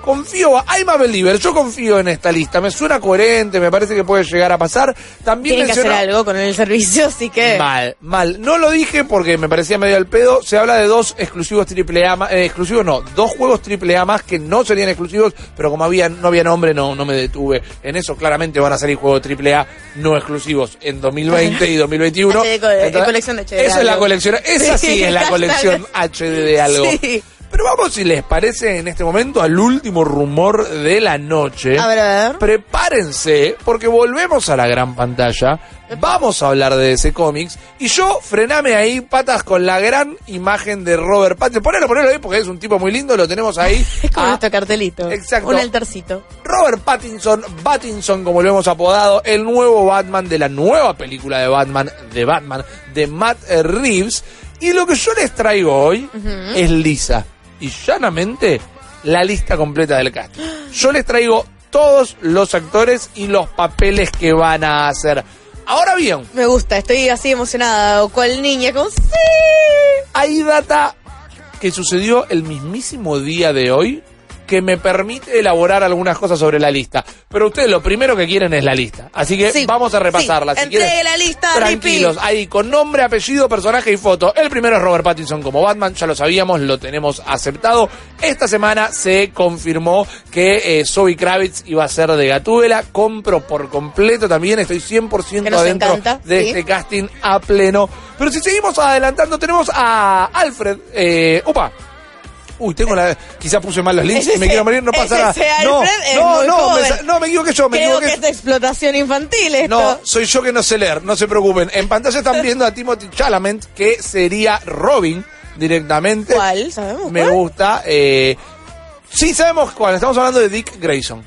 Speaker 2: confío, I'm a believer, yo confío en esta lista. Me suena coherente, me parece que puede llegar a pasar. También
Speaker 3: Tienen que hacer algo con el servicio, así que...
Speaker 2: Mal, mal. No lo dije porque me parecía medio al pedo. Se habla de dos exclusivos triple A, eh, exclusivos no, dos juegos triple A más que no serían exclusivos, pero como había, no había nombre, no, no me detuve. En eso claramente van a salir juegos triple A no exclusivos en 2020 y 2021.
Speaker 3: HD eh, colección de HD de
Speaker 2: Esa es la colección, esa sí,
Speaker 3: Sí,
Speaker 2: es la colección HD de algo.
Speaker 3: Sí.
Speaker 2: Pero vamos, si les parece, en este momento al último rumor de la noche.
Speaker 3: A ver, a ver.
Speaker 2: Prepárense, porque volvemos a la gran pantalla. Vamos a hablar de DC Comics. Y yo, frename ahí, patas, con la gran imagen de Robert Pattinson. Ponelo, ponelo ahí, porque es un tipo muy lindo, lo tenemos ahí.
Speaker 3: Es como
Speaker 2: Ah,
Speaker 3: nuestro cartelito.
Speaker 2: Exacto.
Speaker 3: Un altercito.
Speaker 2: Robert Pattinson, Pattinson como lo hemos apodado, el nuevo Batman de la nueva película de Batman, de Batman, de Matt Reeves. Y lo que yo les traigo hoy es lisa y llanamente la lista completa del cast. Yo les traigo todos los actores y los papeles que van a hacer. Ahora bien,
Speaker 3: Me gusta, estoy así emocionada. Cual niña, como sí.
Speaker 2: hay data que sucedió el mismísimo día de hoy que me permite elaborar algunas cosas sobre la lista. Pero ustedes lo primero que quieren es la lista. Así que
Speaker 3: Sí,
Speaker 2: vamos a repasarla.
Speaker 3: sí.
Speaker 2: Si quieren,
Speaker 3: la lista,
Speaker 2: Tranquilos, ahí con nombre, apellido, personaje y foto. El primero es Robert Pattinson como Batman, ya lo sabíamos, lo tenemos aceptado. Esta semana se confirmó que eh, Zoe Kravitz iba a ser de Gatúbela. Compro por completo también, estoy 100%
Speaker 3: Que nos
Speaker 2: adentro
Speaker 3: encanta,
Speaker 2: de
Speaker 3: sí.
Speaker 2: este casting a pleno. Pero si seguimos adelantando, tenemos a Alfred. Eh, upa. Uy, tengo la. Quizá puse mal los links y me quiero morir, no pasa nada. No, no, no, me, no, me equivoqué yo, me equivoqué.
Speaker 3: que es explotación infantil.
Speaker 2: No, soy yo que no sé leer, no se preocupen. En pantalla están viendo a Timothy Chalamet, que sería Robin directamente.
Speaker 3: ¿Cuál? ¿Sabemos
Speaker 2: Me gusta. Eh, sí, sabemos cuál. Estamos hablando de Dick Grayson.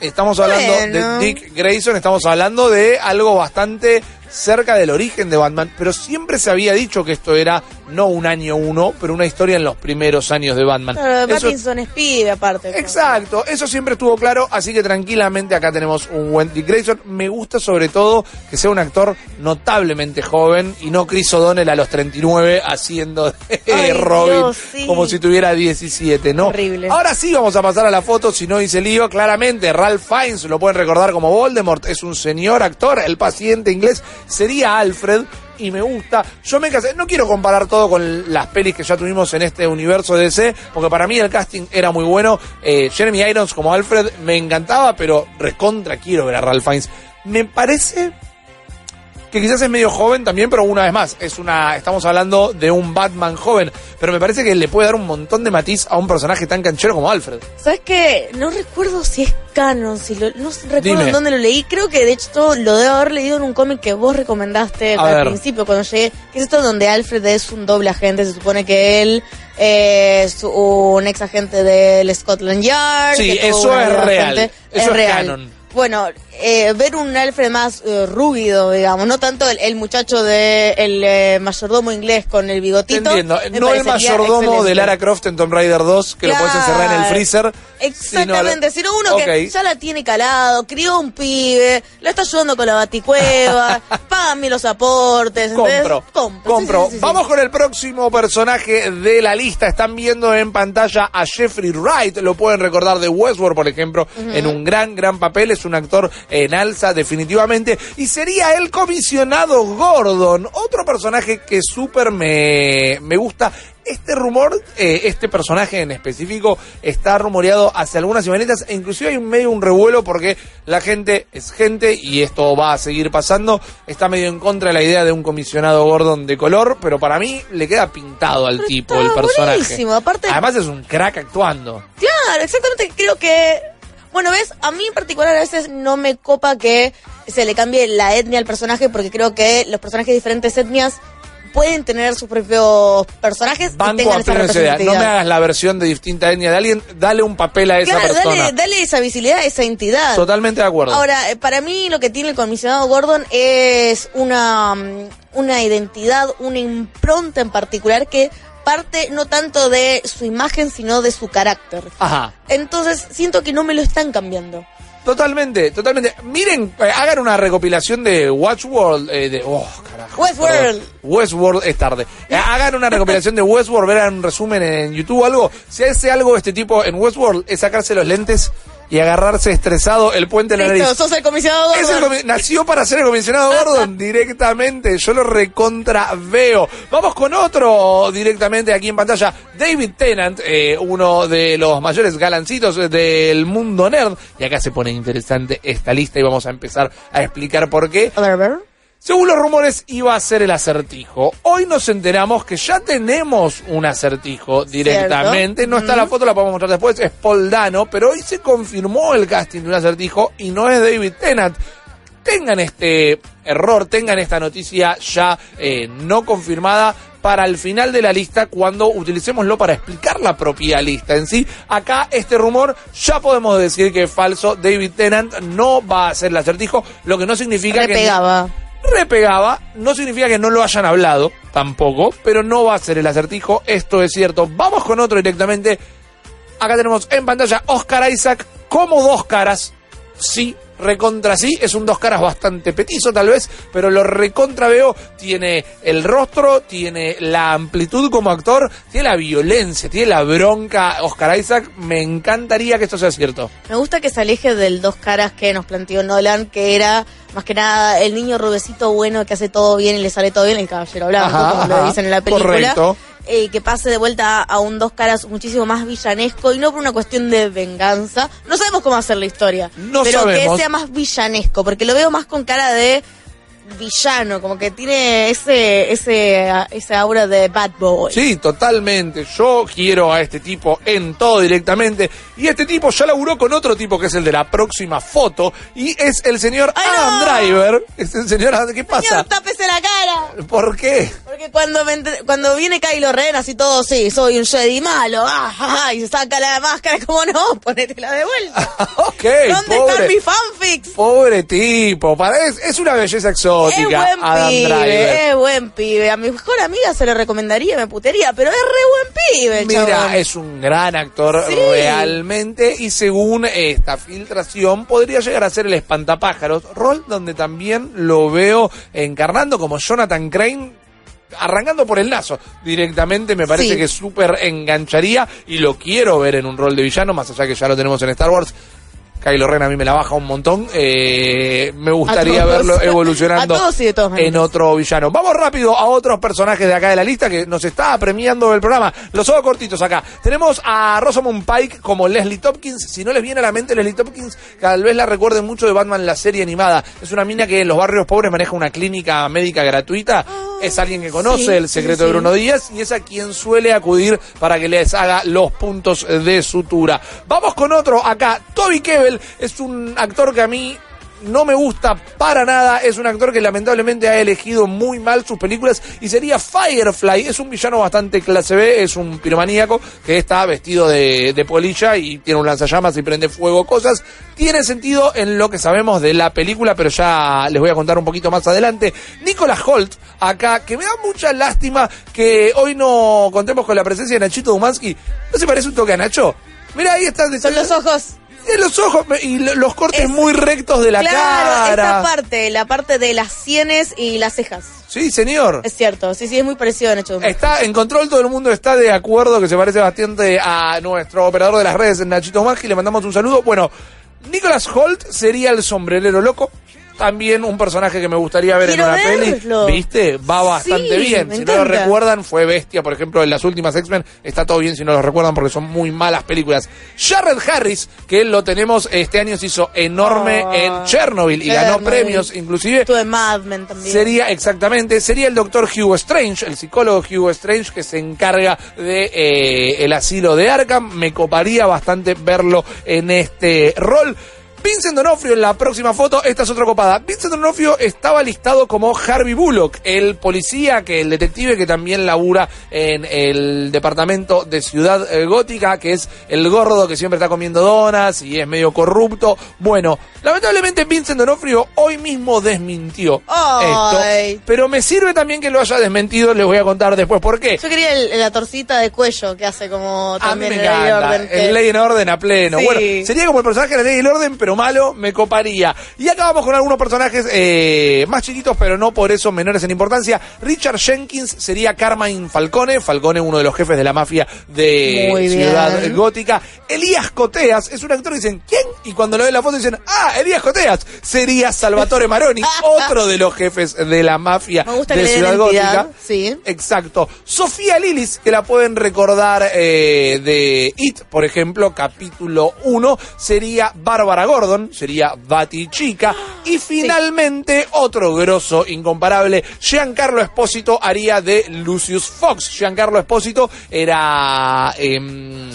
Speaker 2: estamos hablando de Dick Grayson, estamos hablando de algo bastante cerca del origen de Batman, pero siempre se había dicho que esto era no un año uno, pero una historia en los primeros años de Batman.
Speaker 3: Claro,
Speaker 2: Eso-
Speaker 3: Pattinson es pibe, aparte.
Speaker 2: Exacto, eso siempre estuvo claro, así que tranquilamente acá tenemos un Dick Grayson. Me gusta sobre todo que sea un actor notablemente joven y no Chris O'Donnell a los 39 haciendo de
Speaker 3: Ay,
Speaker 2: Robin
Speaker 3: Dios, sí.
Speaker 2: como si tuviera 17, ¿no?
Speaker 3: Horrible.
Speaker 2: Ahora sí vamos a pasar a la foto, si no hice lío, claramente Ralph Fiennes, lo pueden recordar como Voldemort, es un señor actor, el paciente inglés, sería Alfred. Y me gusta, yo me casé, no quiero comparar todo con las pelis que ya tuvimos en este universo DC, porque para mí el casting era muy bueno. Eh, Jeremy Irons como Alfred me encantaba, pero recontra quiero ver a Ralph Fiennes. Me parece que quizás es medio joven también, pero una vez más, es una, estamos hablando de un Batman joven, pero me parece que le puede dar un montón de matiz a un personaje tan canchero como Alfred.
Speaker 3: ¿Sabes qué? No recuerdo si es canon, si lo, no recuerdo
Speaker 2: Dime.
Speaker 3: en dónde lo leí. Creo que de hecho lo debo haber leído en un cómic que vos recomendaste
Speaker 2: A
Speaker 3: al
Speaker 2: ver.
Speaker 3: principio cuando llegué. Que es esto donde Alfred es un doble agente. Se supone que él es un ex agente del Scotland Yard.
Speaker 2: Sí, eso es real. Eso es canon.
Speaker 3: Bueno, eh, ver un Alfred más eh, rúgido, digamos, no tanto el, el muchacho de el eh, mayordomo inglés con el bigotito.
Speaker 2: entiendo, no el mayordomo
Speaker 3: excelente.
Speaker 2: de Lara Croft en Tomb Raider 2, que lo puedes encerrar en el freezer.
Speaker 3: Exactamente,
Speaker 2: sino,
Speaker 3: sino uno que ya la tiene calado, crió un pibe, lo está ayudando con la baticueva, págame los aportes.
Speaker 2: Compro.
Speaker 3: Compro.
Speaker 2: Compro.
Speaker 3: Sí, sí, sí, sí.
Speaker 2: Vamos con el próximo personaje de la lista. Están viendo en pantalla a Jeffrey Wright. Lo pueden recordar de Westworld, por ejemplo, en un gran, gran papel. Es un actor en alza, definitivamente. Y sería el comisionado Gordon. Otro personaje que súper me, me gusta. Este rumor, eh, este personaje en específico, está rumoreado hace algunas semanitas e inclusive hay un medio un revuelo porque la gente es gente y esto va a seguir pasando. Está medio en contra de la idea de un comisionado Gordon de color, pero para mí le queda pintado al
Speaker 3: Pero
Speaker 2: tipo el personaje.
Speaker 3: aparte-
Speaker 2: Además es un crack actuando.
Speaker 3: Claro, exactamente. Creo que. Bueno, ves, a mí en particular a veces no me copa que se le cambie la etnia al personaje porque creo que los personajes de diferentes etnias pueden tener sus propios personajes y
Speaker 2: Banco
Speaker 3: tengan
Speaker 2: a
Speaker 3: esa
Speaker 2: idea. No me
Speaker 3: representatividad.
Speaker 2: hagas la versión de distinta etnia de alguien, dale un papel a esa
Speaker 3: Claro,
Speaker 2: persona.
Speaker 3: dale, dale esa visibilidad esa entidad.
Speaker 2: Totalmente de acuerdo.
Speaker 3: Ahora, eh, para mí lo que tiene el comisionado Gordon es una, mm, una identidad, una impronta en particular que parte no tanto de su imagen, sino de su carácter.
Speaker 2: Ajá.
Speaker 3: Entonces, siento que no me lo están cambiando.
Speaker 2: Totalmente, totalmente. Miren, eh, hagan una recopilación de Watchworld, eh, de, oh, carajo.
Speaker 3: Westworld.
Speaker 2: perdón. Westworld es tarde. Eh, hagan una recopilación de Westworld, vean un resumen en YouTube o algo. Si hace algo este tipo en Westworld es sacarse los lentes y agarrarse estresado el puente de la
Speaker 3: Listo,
Speaker 2: nariz.
Speaker 3: sos el comisionado
Speaker 2: Es
Speaker 3: Gordon.
Speaker 2: el comi- nació para ser el comisionado Gordon directamente. Yo lo recontra veo. Vamos con otro directamente aquí en pantalla. David Tennant, eh, uno de los mayores galancitos del mundo nerd. Y acá se pone interesante esta lista y vamos a empezar a explicar por qué.
Speaker 3: A ver, a ver.
Speaker 2: Según los rumores, iba a ser el acertijo. Hoy nos enteramos que ya tenemos un acertijo directamente. No está la foto, la podemos mostrar después. Es Paul Dano, pero hoy se confirmó el casting de un acertijo y no es David Tennant. Tengan este error, tengan esta noticia ya eh, no confirmada para el final de la lista cuando utilicémoslo para explicar la propia lista en sí. Acá este rumor ya podemos decir que es falso. David Tennant no va a ser el acertijo, lo que no significa que
Speaker 3: Repegaba.
Speaker 2: no significa que no lo hayan hablado, tampoco, pero no va a ser el acertijo, esto es cierto. Vamos con otro directamente. Acá tenemos en pantalla Oscar Isaac como dos caras. Sí, recontra sí, es un dos caras bastante petizo tal vez, pero lo recontra veo, tiene el rostro, tiene la amplitud como actor, tiene la violencia, tiene la bronca. Oscar Isaac, me encantaría que esto sea cierto.
Speaker 3: Me gusta que se aleje del dos caras que nos planteó Nolan, que era más que nada el niño rubecito bueno que hace todo bien y le sale todo bien, el caballero blanco,
Speaker 2: Ajá,
Speaker 3: como lo dicen en la película.
Speaker 2: correcto.
Speaker 3: Eh, que pase de vuelta a, un dos caras muchísimo más villanesco y no por una cuestión de venganza. No sabemos cómo hacer la historia,
Speaker 2: No
Speaker 3: pero
Speaker 2: sabemos.
Speaker 3: que sea más villanesco, porque lo veo más con cara de villano, como que tiene ese ese ese aura de bad boy.
Speaker 2: Sí, totalmente. Yo quiero a este tipo en todo directamente. Y este tipo ya laburó con otro tipo que es el de la próxima foto. Y es el señor
Speaker 3: ¡Ay,
Speaker 2: Adam! Driver. Es el señor ¿Qué pasa?
Speaker 3: Señor, tápese la cara.
Speaker 2: ¿Por qué?
Speaker 3: Porque cuando me cuando viene Kylo Ren así todo, sí, soy un Jedi malo, ah, ah, ah, y se saca la máscara, como no, ponétela de vuelta.
Speaker 2: ok,
Speaker 3: ¿Dónde
Speaker 2: pobre.
Speaker 3: están mis fanfics?
Speaker 2: Pobre tipo, para- es, es una belleza
Speaker 3: Es buen
Speaker 2: Adam Driver.
Speaker 3: pibe, es buen pibe. A mi mejor amiga se le recomendaría, me putería, pero es re buen pibe,
Speaker 2: Mira,
Speaker 3: chabón.
Speaker 2: es un gran actor
Speaker 3: Sí.
Speaker 2: realmente y según esta filtración podría llegar a ser el espantapájaros, rol donde también lo veo encarnando como Jonathan Crane. Arrancando por el nazo directamente, me parece
Speaker 3: Sí.
Speaker 2: que súper engancharía y lo quiero ver en un rol de villano, más allá que ya lo tenemos en Star Wars. Kylo Ren a mí me la baja un montón. eh, me gustaría verlo evolucionando en otro villano. Vamos rápido a otros personajes de acá de la lista que nos está premiando el programa. Los ojos cortitos acá. Tenemos a Rosamund Pike como Leslie Tompkins. Si no les viene a la mente Leslie Tompkins, tal vez la recuerden mucho de Batman la serie animada. Es una mina que en los barrios pobres maneja una clínica médica gratuita. es alguien que conoce
Speaker 3: sí,
Speaker 2: el
Speaker 3: sí,
Speaker 2: secreto de. Bruno Díaz y es a quien suele acudir para que les haga los puntos de sutura. Vamos con otro acá. Toby Kebbell es un actor que a mí no me gusta para nada. Es un actor que lamentablemente ha elegido muy mal sus películas y sería Firefly. Es un villano bastante clase B, es un piromaníaco que está vestido de, de polilla y tiene un lanzallamas y prende fuego cosas. Tiene sentido en lo que sabemos de la película, pero ya les voy a contar un poquito más adelante. Nicolas Holt, acá, que me da mucha lástima que hoy no contemos con la presencia de Nachito Dumansky. ¿No se parece un toque a Nacho? Mira, ahí están.
Speaker 3: Son los ojos.
Speaker 2: Tiene los ojos y lo- los cortes
Speaker 3: Es-
Speaker 2: muy rectos de la
Speaker 3: claro,
Speaker 2: cara.
Speaker 3: esta parte, la parte de las sienes y las cejas.
Speaker 2: Sí, señor.
Speaker 3: Es cierto, sí, sí, es muy parecido a Nacho.
Speaker 2: Está en control, todo el mundo está de acuerdo que se parece bastante a nuestro operador de las redes, Nachito Maggi. Le mandamos un saludo. Bueno, Nicholas Holt sería el sombrerero loco. También un personaje que me gustaría ver
Speaker 3: Quiero
Speaker 2: en una
Speaker 3: verlo.
Speaker 2: peli. ¿Viste? Va bastante
Speaker 3: Sí,
Speaker 2: bien. Si no lo recuerdan, fue bestia, por ejemplo, en las últimas X-Men. Está todo bien si no lo recuerdan porque son muy malas películas. Jared Harris, que lo tenemos, este año se hizo enorme
Speaker 3: Oh,
Speaker 2: en Chernobyl y ganó premios, inclusive.
Speaker 3: Estuve en Mad Men también.
Speaker 2: Sería, exactamente, sería el doctor Hugo Strange, el psicólogo Hugo Strange que se encarga de eh, el asilo de Arkham. Me coparía bastante verlo en este rol. Vincent Donofrio en la próxima foto, esta es otra copada. Vincent Donofrio estaba listado como Harvey Bullock, el policía, que el detective que también labura en el departamento de Ciudad eh, Gótica, que es el gordo que siempre está comiendo donas y es medio corrupto. Bueno, lamentablemente Vincent Donofrio hoy mismo desmintió
Speaker 3: Ay.
Speaker 2: esto, pero me sirve también que lo haya desmentido, les voy a contar después por qué.
Speaker 3: Yo quería el- la torcita de cuello que hace como
Speaker 2: A mí
Speaker 3: también
Speaker 2: me
Speaker 3: el Ley
Speaker 2: encanta.
Speaker 3: Orden. que-
Speaker 2: El Ley en Orden a pleno.
Speaker 3: Sí.
Speaker 2: Bueno, sería como el personaje de la Ley el Orden, pero malo, me coparía. Y acá vamos con algunos personajes eh, más chiquitos, pero no por eso menores en importancia. Richard Jenkins sería Carmine Falcone. Falcone, uno de los jefes de la mafia de
Speaker 3: Muy bien.
Speaker 2: Ciudad Gótica. Elías Coteas es un actor que dicen, ¿quién? Y cuando lo ven en la foto dicen, ah, Elías Coteas. Sería Salvatore Maroni, otro de los jefes de la mafia de Ciudad Gótica.
Speaker 3: sí.
Speaker 2: Exacto. Sofía Lilis, que la pueden recordar eh, de It, por ejemplo, capítulo 1, sería Bárbara Gordon, sería Bati Chica. Y finalmente, otro grosso incomparable, Giancarlo Espósito haría de Lucius Fox. Giancarlo Espósito era... em,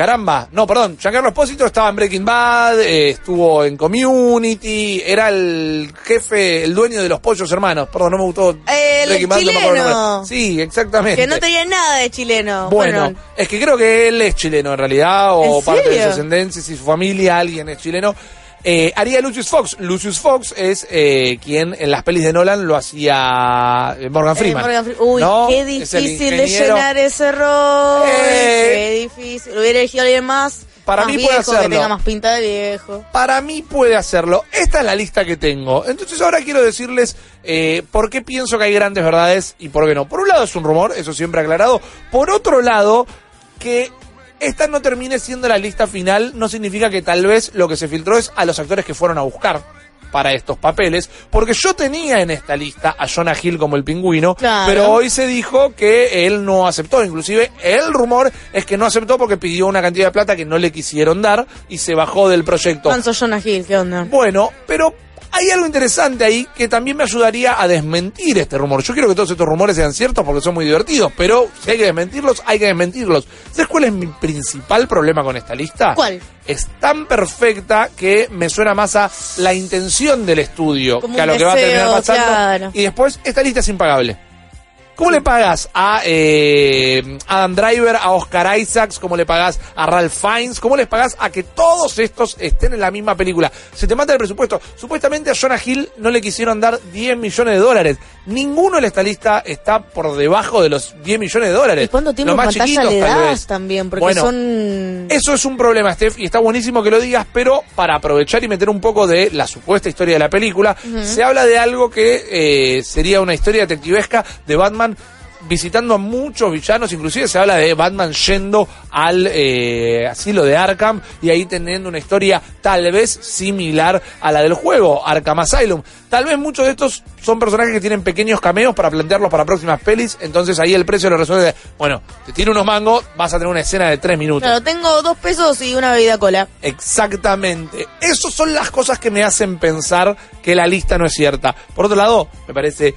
Speaker 2: Caramba, no, perdón, Giancarlo Espósito estaba en Breaking Bad, eh, estuvo en Community, era el jefe, el dueño de los pollos hermanos. Perdón, no me gustó.
Speaker 3: El
Speaker 2: Breaking Bad, no
Speaker 3: chileno.
Speaker 2: nombre. Sí, exactamente.
Speaker 3: Que no tenía nada de chileno.
Speaker 2: Bueno, es que creo que él es chileno en realidad, o
Speaker 3: ¿En
Speaker 2: parte de su ascendencia, si su familia, alguien es chileno. Eh, haría Lucius Fox. Lucius Fox es eh, quien en las pelis de Nolan lo hacía eh, Morgan
Speaker 3: Eh,
Speaker 2: Freeman.
Speaker 3: Morgan Fre- Uy,
Speaker 2: ¿no?
Speaker 3: qué difícil de llenar ese rol. Qué difícil. Hubiera elegido alguien más.
Speaker 2: Para
Speaker 3: más
Speaker 2: mí puede
Speaker 3: viejo, que
Speaker 2: hacerlo.
Speaker 3: tenga más pinta de viejo.
Speaker 2: Para mí puede hacerlo. Esta es la lista que tengo. Entonces ahora quiero decirles eh, por qué pienso que hay grandes verdades y por qué no. Por un lado es un rumor, eso siempre aclarado. Por otro lado, que esta no termine siendo la lista final no significa que tal vez lo que se filtró es a los actores que fueron a buscar para estos papeles, porque yo tenía en esta lista a Jonah Hill como el pingüino,
Speaker 3: Claro.
Speaker 2: pero hoy se dijo que él no aceptó, inclusive el rumor es que no aceptó porque pidió una cantidad de plata que no le quisieron dar y se bajó del proyecto.
Speaker 3: Manso Jonah Hill, ¿qué onda?
Speaker 2: Bueno, pero hay algo interesante ahí que también me ayudaría a desmentir este rumor. Yo quiero que todos estos rumores sean ciertos porque son muy divertidos, pero si hay que desmentirlos, hay que desmentirlos. ¿Sabes cuál es mi principal problema con esta lista?
Speaker 3: ¿Cuál?
Speaker 2: Es tan perfecta que me suena más a la intención del estudio
Speaker 3: Como
Speaker 2: que a lo que va a terminar pasando.
Speaker 3: claro.
Speaker 2: Y después, esta lista es impagable. ¿Cómo le pagas a eh, Adam Driver, a Oscar Isaacs? ¿Cómo le pagas a Ralph Fiennes? ¿Cómo les pagas a que todos estos estén en la misma película? Se te mata el presupuesto. Supuestamente a Jonah Hill no le quisieron dar 10 millones de dólares. Ninguno en esta lista está por debajo de los 10 millones de dólares.
Speaker 3: ¿Y cuánto tiempo
Speaker 2: más
Speaker 3: pantalla
Speaker 2: chiquitos,
Speaker 3: le das también? Porque
Speaker 2: Bueno,
Speaker 3: son...
Speaker 2: Eso es un problema, Steph, y está buenísimo que lo digas, pero para aprovechar y meter un poco de la supuesta historia de la película, se habla de algo que eh, sería una historia detectivesca de Batman visitando a muchos villanos, inclusive se habla de Batman yendo al eh, asilo de Arkham y ahí teniendo una historia tal vez similar a la del juego, Arkham Asylum. Tal vez muchos de estos son personajes que tienen pequeños cameos para plantearlos para próximas pelis, entonces ahí el precio lo resuelve, bueno, te tiro unos mangos, vas a tener una escena de tres minutos.
Speaker 3: Claro, tengo dos pesos y una bebida cola.
Speaker 2: Exactamente. Esas son las cosas que me hacen pensar que la lista no es cierta. Por otro lado, me parece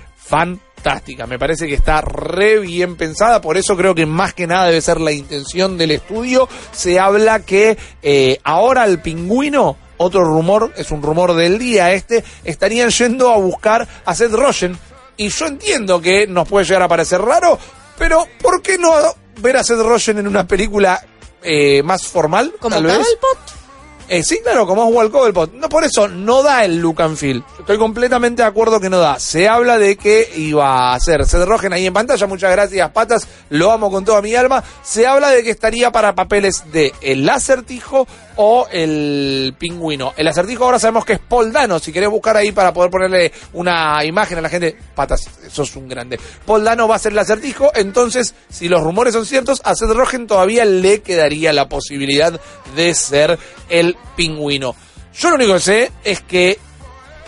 Speaker 2: fantástica. Me parece que está re bien pensada. Por eso creo que más que nada debe ser la intención del estudio. Se habla que eh, ahora el pingüino, otro rumor, es un rumor del día este, estarían yendo a buscar a Seth Rogen. Y yo entiendo que nos puede llegar a parecer raro, pero ¿por qué no ver a Seth Rogen en una película eh, más formal?
Speaker 3: Como
Speaker 2: tal vez? Eh, sí, claro, como es Walt Cobblepot. No, por eso no da el look and feel. Estoy completamente de acuerdo que no da. Se habla de que iba a ser Seth Rogen ahí en pantalla. Muchas gracias, patas. Lo amo con toda mi alma. Se habla de que estaría para papeles de el acertijo o el pingüino. El acertijo ahora sabemos que es Paul Dano. Si querés buscar ahí para poder ponerle una imagen a la gente, patas, eso es un grande. Paul Dano va a ser el acertijo. Entonces, si los rumores son ciertos, a Seth Rogen todavía le quedaría la posibilidad de ser el pingüino. Yo lo único que sé es que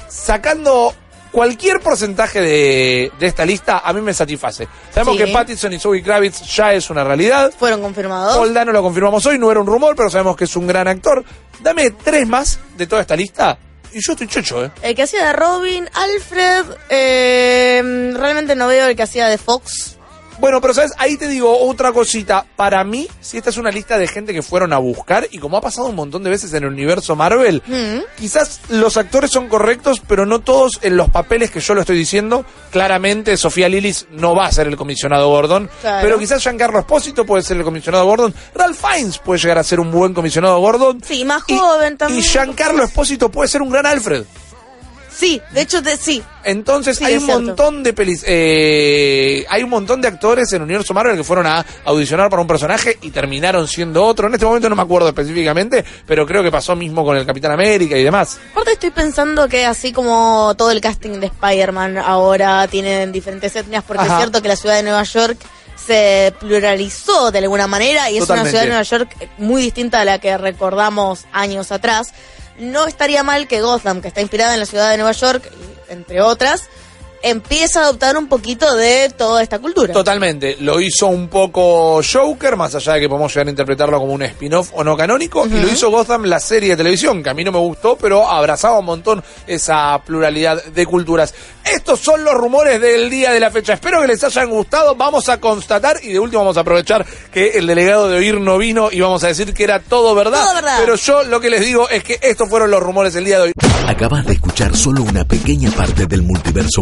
Speaker 2: sacando cualquier porcentaje de, de esta lista, a mí me satisface. Sabemos
Speaker 3: Sí.
Speaker 2: que Pattinson y Zoe Kravitz ya es una realidad.
Speaker 3: Fueron confirmados.
Speaker 2: Paul Dano lo confirmamos hoy, no era un rumor, pero sabemos que es un gran actor. Dame tres más de toda esta lista y yo estoy chocho, ¿eh?
Speaker 3: El que hacía de Robin, Alfred, eh, realmente no veo el que hacía de Fox.
Speaker 2: Bueno, pero sabes, ahí te digo otra cosita. Para mí, si esta es una lista de gente que fueron a buscar, y como ha pasado un montón de veces en el universo Marvel,
Speaker 3: Mm.
Speaker 2: quizás los actores son correctos, pero no todos en los papeles que yo lo estoy diciendo. Claramente, Sofía Lillis no va a ser el comisionado Gordon,
Speaker 3: Claro.
Speaker 2: pero quizás Giancarlo Espósito puede ser el comisionado Gordon. Ralph Fiennes puede llegar a ser un buen comisionado Gordon.
Speaker 3: Sí, más
Speaker 2: Y-
Speaker 3: joven también.
Speaker 2: Y Giancarlo Espósito puede ser un gran Alfred.
Speaker 3: Sí, de hecho, de, sí.
Speaker 2: Entonces
Speaker 3: Sí,
Speaker 2: hay un montón de pelis, eh, hay un montón de actores en universo Marvel que fueron a audicionar para un personaje y terminaron siendo otro. En este momento no me acuerdo específicamente, pero creo que pasó mismo con el Capitán América y demás.
Speaker 3: Aparte estoy pensando que así como todo el casting de Spider-Man ahora tienen diferentes etnias, porque
Speaker 2: Ajá.
Speaker 3: es cierto que la ciudad de Nueva York se pluralizó de alguna manera y es una ciudad de Nueva York muy distinta a la que recordamos años atrás. No estaría mal que Gotham, que está inspirada en la ciudad de Nueva York, entre otras, empiece a adoptar un poquito de toda esta cultura.
Speaker 2: Totalmente. Lo hizo un poco Joker, más allá de que podemos llegar a interpretarlo como un spin-off o no canónico. Y lo hizo Gotham, la serie de televisión, que a mí no me gustó, pero abrazaba un montón esa pluralidad de culturas. Estos son los rumores del día de la fecha. Espero que les hayan gustado. Vamos a constatar y de último vamos a aprovechar que el delegado de Oír no vino y vamos a decir que era todo verdad.
Speaker 3: Todo verdad.
Speaker 2: Pero yo lo que les digo es que estos fueron los rumores del día de hoy.
Speaker 1: Acabas de escuchar solo una pequeña parte del multiverso